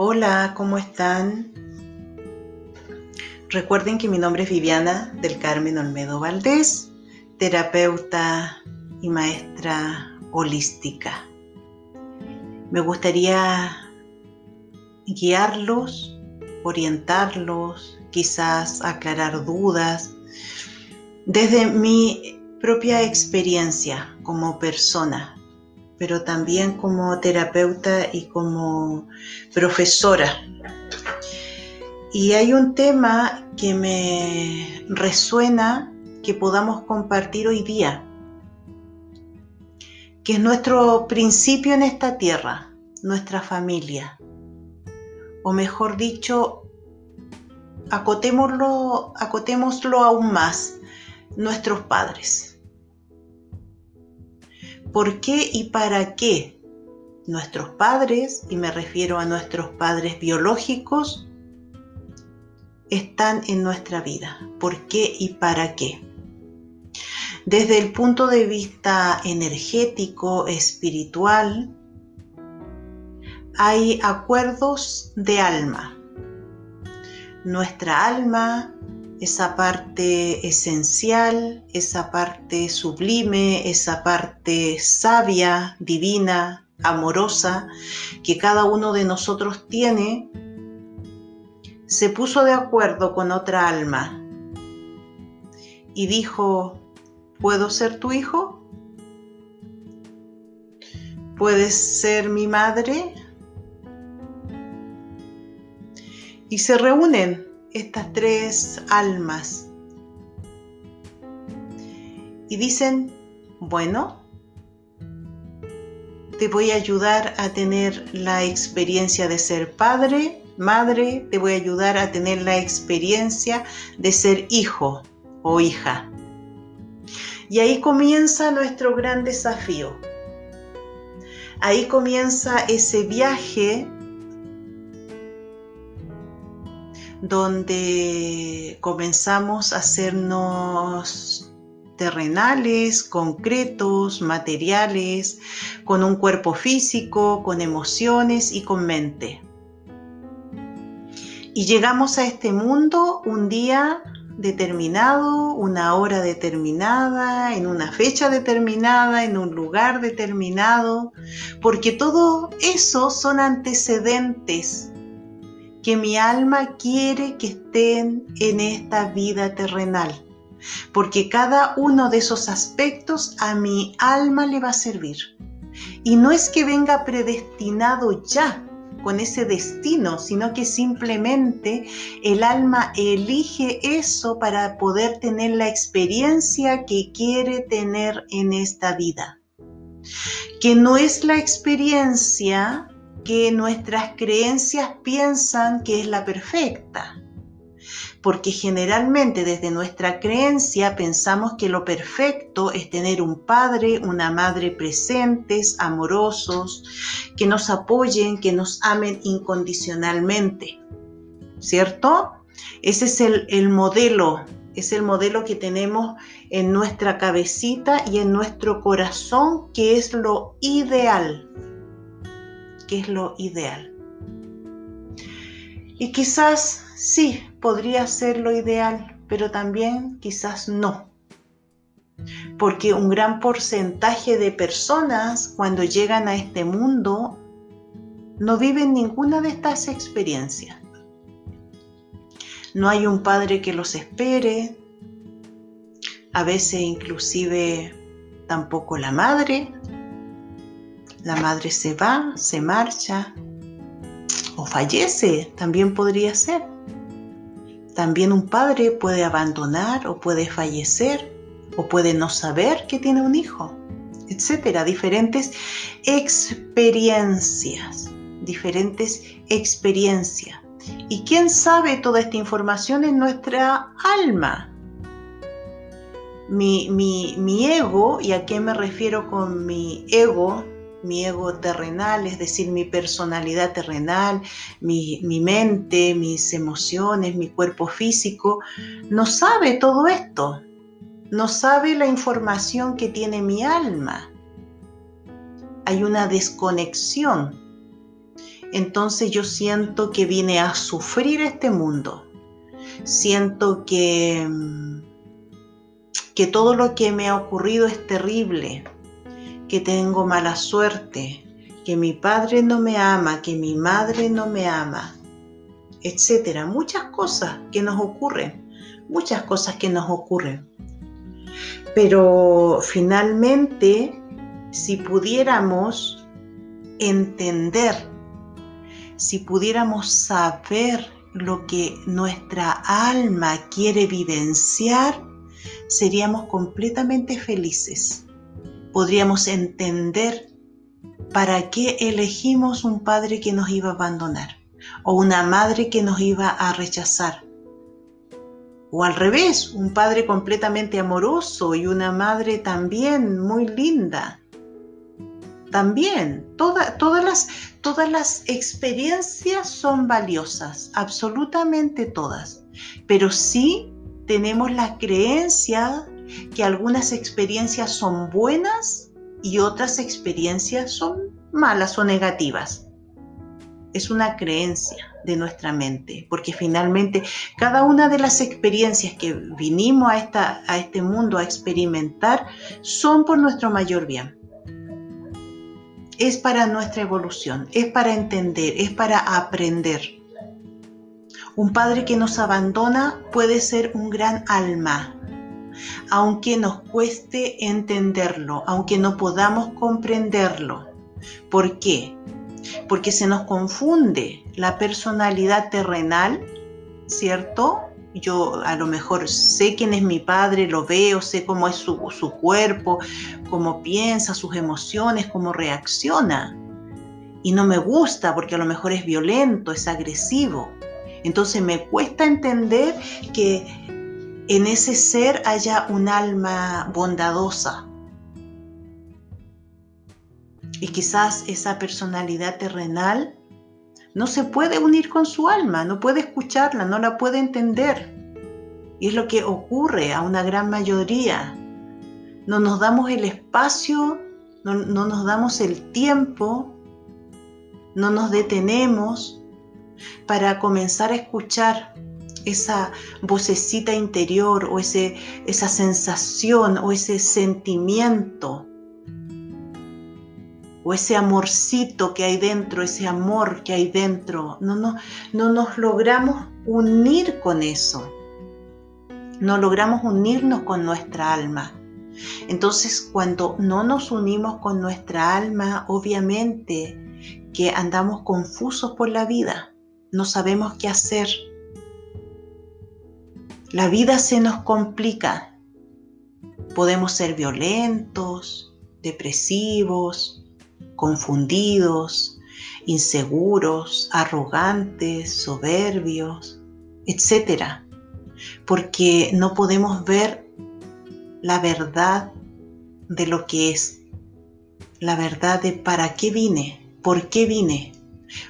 Hola, ¿cómo están? Recuerden que mi nombre es Viviana del Carmen Olmedo Valdés, terapeuta y maestra holística. Me gustaría guiarlos, orientarlos, quizás aclarar dudas desde mi propia experiencia como persona pero también como terapeuta y como profesora. Y hay un tema que me resuena que podamos compartir hoy día, que es nuestro principio en esta tierra, nuestra familia. O mejor dicho, acotémoslo, acotémoslo aún más, nuestros padres. ¿Por qué y para qué nuestros padres, y me refiero a nuestros padres biológicos, están en nuestra vida? ¿Por qué y para qué? Desde el punto de vista energético, espiritual, hay acuerdos de alma. Nuestra alma esa parte esencial, esa parte sublime, esa parte sabia, divina, amorosa que cada uno de nosotros tiene, se puso de acuerdo con otra alma y dijo, ¿puedo ser tu hijo? ¿Puedes ser mi madre? Y se reúnen estas tres almas y dicen, bueno, te voy a ayudar a tener la experiencia de ser padre, madre, te voy a ayudar a tener la experiencia de ser hijo o hija. Y ahí comienza nuestro gran desafío. Ahí comienza ese viaje donde comenzamos a hacernos terrenales, concretos, materiales, con un cuerpo físico, con emociones y con mente. Y llegamos a este mundo un día determinado, una hora determinada, en una fecha determinada, en un lugar determinado, porque todo eso son antecedentes que mi alma quiere que estén en esta vida terrenal, porque cada uno de esos aspectos a mi alma le va a servir. Y no es que venga predestinado ya con ese destino, sino que simplemente el alma elige eso para poder tener la experiencia que quiere tener en esta vida. Que no es la experiencia que nuestras creencias piensan que es la perfecta. Porque generalmente desde nuestra creencia pensamos que lo perfecto es tener un padre, una madre presentes, amorosos, que nos apoyen, que nos amen incondicionalmente. ¿Cierto? Ese es el, el modelo, es el modelo que tenemos en nuestra cabecita y en nuestro corazón, que es lo ideal que es lo ideal. Y quizás sí, podría ser lo ideal, pero también quizás no. Porque un gran porcentaje de personas cuando llegan a este mundo no viven ninguna de estas experiencias. No hay un padre que los espere, a veces inclusive tampoco la madre, la madre se va, se marcha o fallece, también podría ser. También un padre puede abandonar o puede fallecer o puede no saber que tiene un hijo, etcétera. Diferentes experiencias, diferentes experiencias. ¿Y quién sabe toda esta información en nuestra alma? Mi, mi, mi ego, ¿y a qué me refiero con mi ego? Mi ego terrenal, es decir, mi personalidad terrenal, mi, mente, mis emociones, mi cuerpo físico, no sabe todo esto, no sabe la información que tiene mi alma. Hay una desconexión entonces yo siento que vine a sufrir este mundo. Siento que, que todo lo que me ha ocurrido es terrible, que tengo mala suerte, que mi padre no me ama, que mi madre no me ama, etcétera. Muchas cosas que nos ocurren, muchas cosas que nos ocurren. Pero finalmente, si pudiéramos entender, si pudiéramos saber lo que nuestra alma quiere vivenciar, seríamos completamente felices. Podríamos entender para qué elegimos un padre que nos iba a abandonar o una madre que nos iba a rechazar. O al revés, un padre completamente amoroso y una madre también muy linda. También, todas, las, todas las experiencias son valiosas, absolutamente todas. Pero sí tenemos la creencia que algunas experiencias son buenas y otras experiencias son malas o negativas. Es una creencia de nuestra mente, porque finalmente cada una de las experiencias que vinimos a, esta, a este mundo a experimentar son por nuestro mayor bien. Es para nuestra evolución, es para entender, es para aprender. Un padre que nos abandona puede ser un gran alma, aunque nos cueste entenderlo, aunque no podamos comprenderlo. ¿Por qué? Porque se nos confunde la personalidad terrenal, ¿cierto? Yo a lo mejor sé quién es mi padre, lo veo, sé cómo es su, su cuerpo, cómo piensa, sus emociones, cómo reacciona. Y no me gusta porque a lo mejor es violento, es agresivo. Entonces me cuesta entender que en ese ser haya un alma bondadosa. Y quizás esa personalidad terrenal no se puede unir con su alma, no puede escucharla, no la puede entender. Y es lo que ocurre a una gran mayoría. No nos damos el espacio, no, no nos damos el tiempo, no nos detenemos para comenzar a escuchar esa vocecita interior o ese, esa sensación o ese sentimiento o ese amorcito que hay dentro, ese amor que hay dentro. No, no, no nos logramos unir con eso. No logramos unirnos con nuestra alma. Entonces, cuando no nos unimos con nuestra alma, obviamente que andamos confusos por la vida. No sabemos qué hacer la vida se nos complica. Podemos ser violentos, depresivos, confundidos, inseguros, arrogantes, soberbios, etc. Porque no podemos ver la verdad de lo que es, la verdad de para qué vine, por qué vine,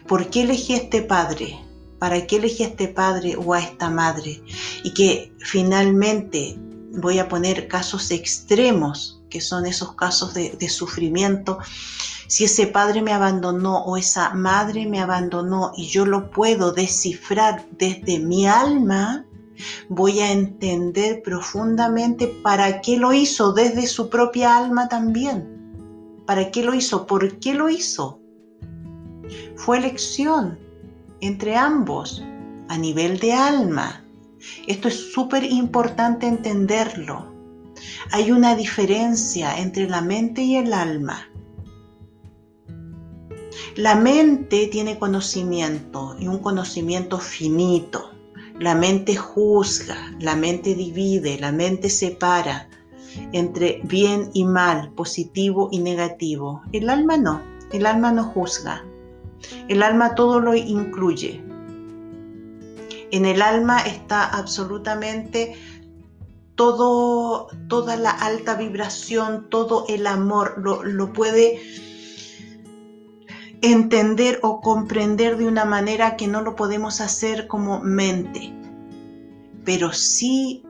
por qué elegí este padre, ¿Para qué elegí a este padre o a esta madre? Y que finalmente voy a poner casos extremos, que son esos casos de, de sufrimiento. Si ese padre me abandonó o esa madre me abandonó y yo lo puedo descifrar desde mi alma, voy a entender profundamente para qué lo hizo desde su propia alma también. ¿Para qué lo hizo? ¿Por qué lo hizo? Fue elección, entre ambos a nivel de alma. Esto es súper importante entenderlo. Hay una diferencia entre la mente y el alma. La mente tiene conocimiento y un conocimiento finito. La mente juzga, la mente divide, la mente separa entre bien y mal, positivo y negativo. El alma no, el alma no juzga, el alma todo lo incluye. En el alma está absolutamente todo, toda la alta vibración, todo el amor, lo, lo puede entender o comprender de una manera que no lo podemos hacer como mente. Pero sí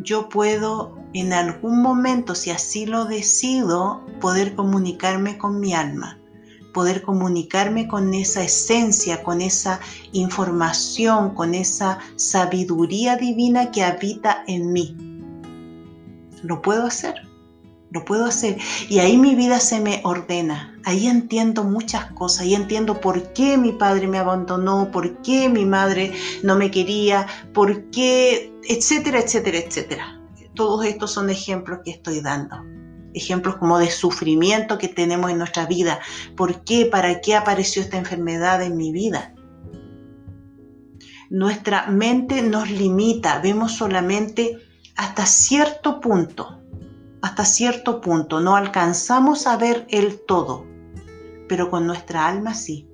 yo puedo en algún momento, si así lo decido, poder comunicarme con mi alma poder comunicarme con esa esencia, con esa información, con esa sabiduría divina que habita en mí. Lo puedo hacer, lo puedo hacer. Y ahí mi vida se me ordena. Ahí entiendo muchas cosas. Ahí entiendo por qué mi padre me abandonó, por qué mi madre no me quería, por qué, etcétera, etcétera, etcétera. Todos estos son ejemplos que estoy dando ejemplos como de sufrimiento que tenemos en nuestra vida. ¿Por qué? ¿Para qué apareció esta enfermedad en mi vida? Nuestra mente nos limita, vemos solamente hasta cierto punto, hasta cierto punto, no alcanzamos a ver el todo, pero con nuestra alma sí,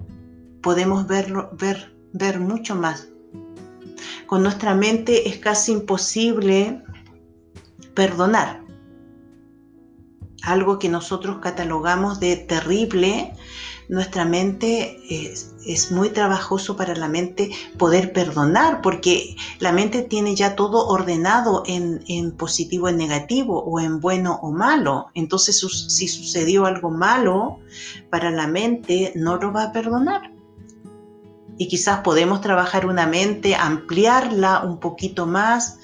podemos verlo, ver, ver mucho más. Con nuestra mente es casi imposible perdonar algo que nosotros catalogamos de terrible, nuestra mente es, muy trabajoso para la mente poder perdonar, porque la mente tiene ya todo ordenado en, en positivo, en negativo, o en bueno o malo. Entonces, si sucedió algo malo para la mente, no lo va a perdonar. Y quizás podemos trabajar una mente, ampliarla un poquito más,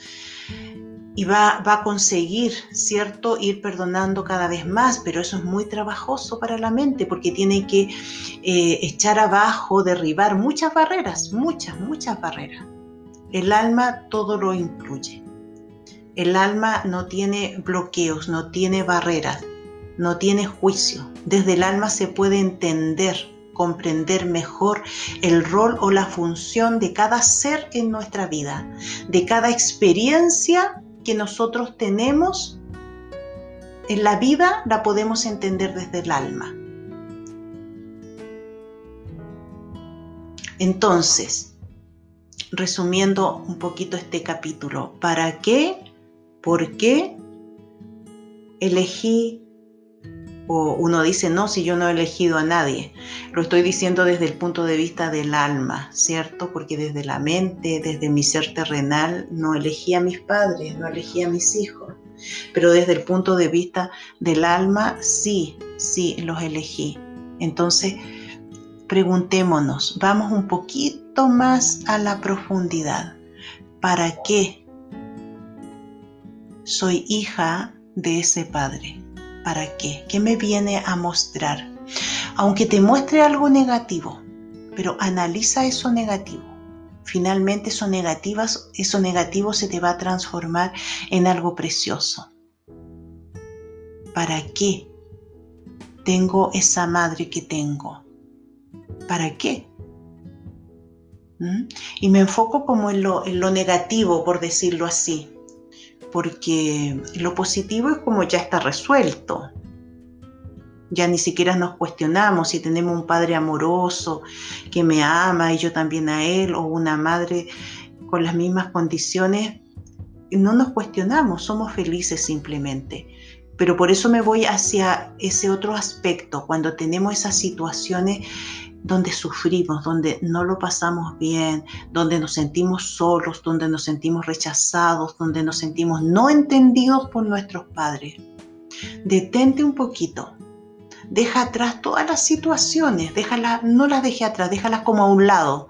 y va, a conseguir, ¿cierto?, ir perdonando cada vez más, pero eso es muy trabajoso para la mente porque tiene que eh, echar abajo, derribar muchas barreras, muchas, muchas barreras. El alma todo lo incluye. El alma no tiene bloqueos, no tiene barreras, no tiene juicio. Desde el alma se puede entender, comprender mejor el rol o la función de cada ser en nuestra vida, de cada experiencia que nosotros tenemos en la vida la podemos entender desde el alma. Entonces, resumiendo un poquito este capítulo, ¿para qué? ¿Por qué elegí o uno dice, no, si yo no he elegido a nadie. Lo estoy diciendo desde el punto de vista del alma, ¿cierto? Porque desde la mente, desde mi ser terrenal, no elegí a mis padres, no elegí a mis hijos. Pero desde el punto de vista del alma, sí, sí, los elegí. Entonces, preguntémonos, vamos un poquito más a la profundidad. ¿Para qué soy hija de ese padre? ¿Para qué? ¿Qué me viene a mostrar? Aunque te muestre algo negativo, pero analiza eso negativo. Finalmente eso, negativas, eso negativo se te va a transformar en algo precioso. ¿Para qué tengo esa madre que tengo? ¿Para qué? ¿Mm? Y me enfoco como en lo, en lo negativo, por decirlo así porque lo positivo es como ya está resuelto. Ya ni siquiera nos cuestionamos si tenemos un padre amoroso que me ama y yo también a él, o una madre con las mismas condiciones. No nos cuestionamos, somos felices simplemente. Pero por eso me voy hacia ese otro aspecto, cuando tenemos esas situaciones donde sufrimos, donde no lo pasamos bien, donde nos sentimos solos, donde nos sentimos rechazados, donde nos sentimos no entendidos por nuestros padres. Detente un poquito. Deja atrás todas las situaciones, déjala, no las deje atrás, déjalas como a un lado.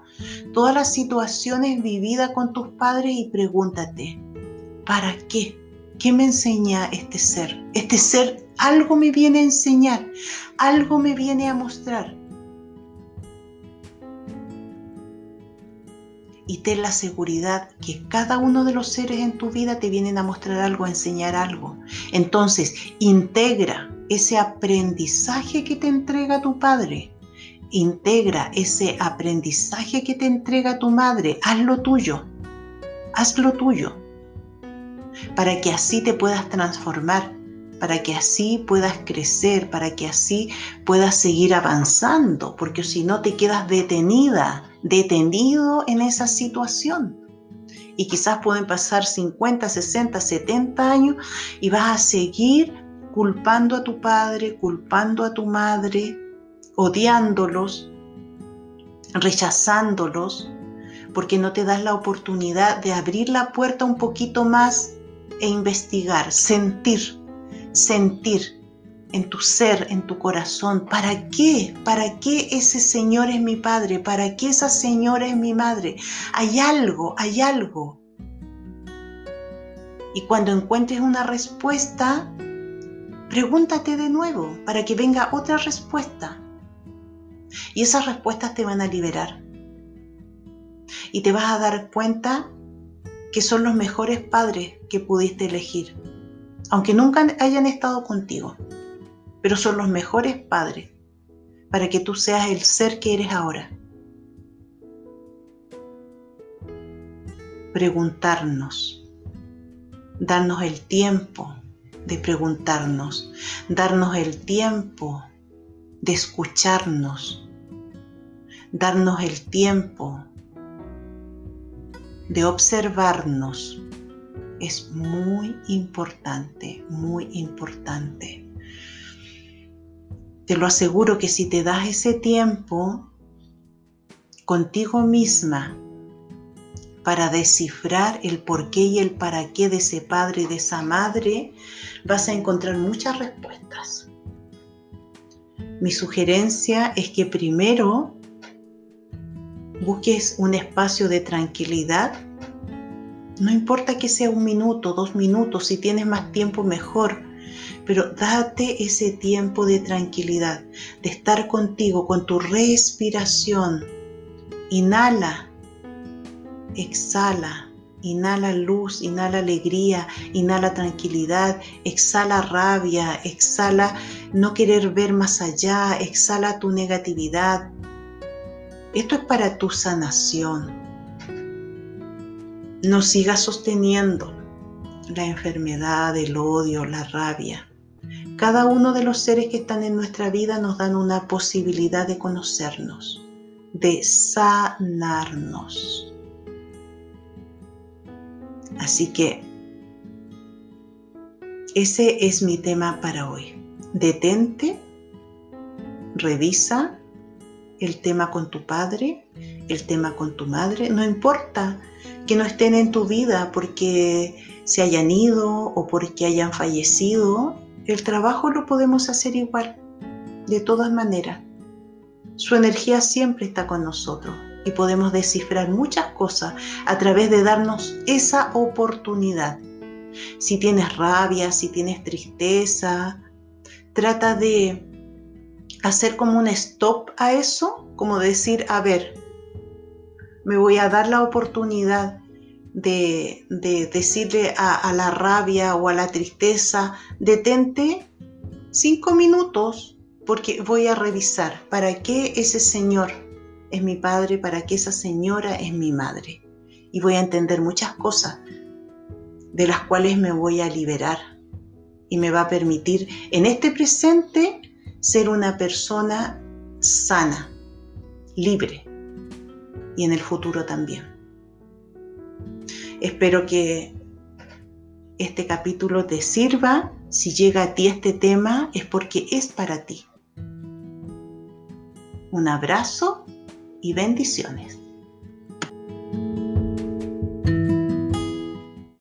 Todas las situaciones vividas con tus padres y pregúntate, ¿para qué? ¿Qué me enseña este ser? Este ser algo me viene a enseñar, algo me viene a mostrar y ten la seguridad que cada uno de los seres en tu vida te vienen a mostrar algo, a enseñar algo. Entonces, integra ese aprendizaje que te entrega tu padre. Integra ese aprendizaje que te entrega tu madre. Hazlo tuyo. Hazlo tuyo. Para que así te puedas transformar para que así puedas crecer, para que así puedas seguir avanzando, porque si no te quedas detenida, detenido en esa situación. Y quizás pueden pasar 50, 60, 70 años y vas a seguir culpando a tu padre, culpando a tu madre, odiándolos, rechazándolos, porque no te das la oportunidad de abrir la puerta un poquito más e investigar, sentir sentir en tu ser, en tu corazón, ¿para qué? ¿Para qué ese Señor es mi Padre? ¿Para qué esa señora es mi madre? Hay algo, hay algo. Y cuando encuentres una respuesta, pregúntate de nuevo para que venga otra respuesta. Y esas respuestas te van a liberar. Y te vas a dar cuenta que son los mejores padres que pudiste elegir, aunque nunca hayan estado contigo pero son los mejores padres para que tú seas el ser que eres ahora. Preguntarnos, darnos el tiempo de preguntarnos, darnos el tiempo de escucharnos, darnos el tiempo de observarnos es muy importante, muy importante. Te lo aseguro que si te das ese tiempo contigo misma para descifrar el porqué y el para qué de ese padre y de esa madre, vas a encontrar muchas respuestas. Mi sugerencia es que primero busques un espacio de tranquilidad. No importa que sea un minuto, dos minutos, si tienes más tiempo mejor pero date ese tiempo de tranquilidad, de estar contigo, con tu respiración. Inhala, exhala, inhala luz, inhala alegría, inhala tranquilidad, exhala rabia, exhala no querer ver más allá, exhala tu negatividad. Esto es para tu sanación. No sigas sosteniendo la enfermedad, el odio, la rabia. Cada uno de los seres que están en nuestra vida nos dan una posibilidad de conocernos, de sanarnos. Así que ese es mi tema para hoy. Detente, revisa el tema con tu padre, el tema con tu madre, no importa que no estén en tu vida porque se hayan ido o porque hayan fallecido, el trabajo lo podemos hacer igual, de todas maneras. Su energía siempre está con nosotros y podemos descifrar muchas cosas a través de darnos esa oportunidad. Si tienes rabia, si tienes tristeza, trata de hacer como un stop a eso, como decir, a ver, me voy a dar la oportunidad de, decirle a, la rabia o a la tristeza, detente cinco minutos porque voy a revisar para qué ese señor es mi padre, para qué esa señora es mi madre. Y voy a entender muchas cosas de las cuales me voy a liberar y me va a permitir en este presente ser una persona sana, libre y en el futuro también. Espero que este capítulo te sirva. Si llega a ti este tema es porque es para ti. Un abrazo y bendiciones.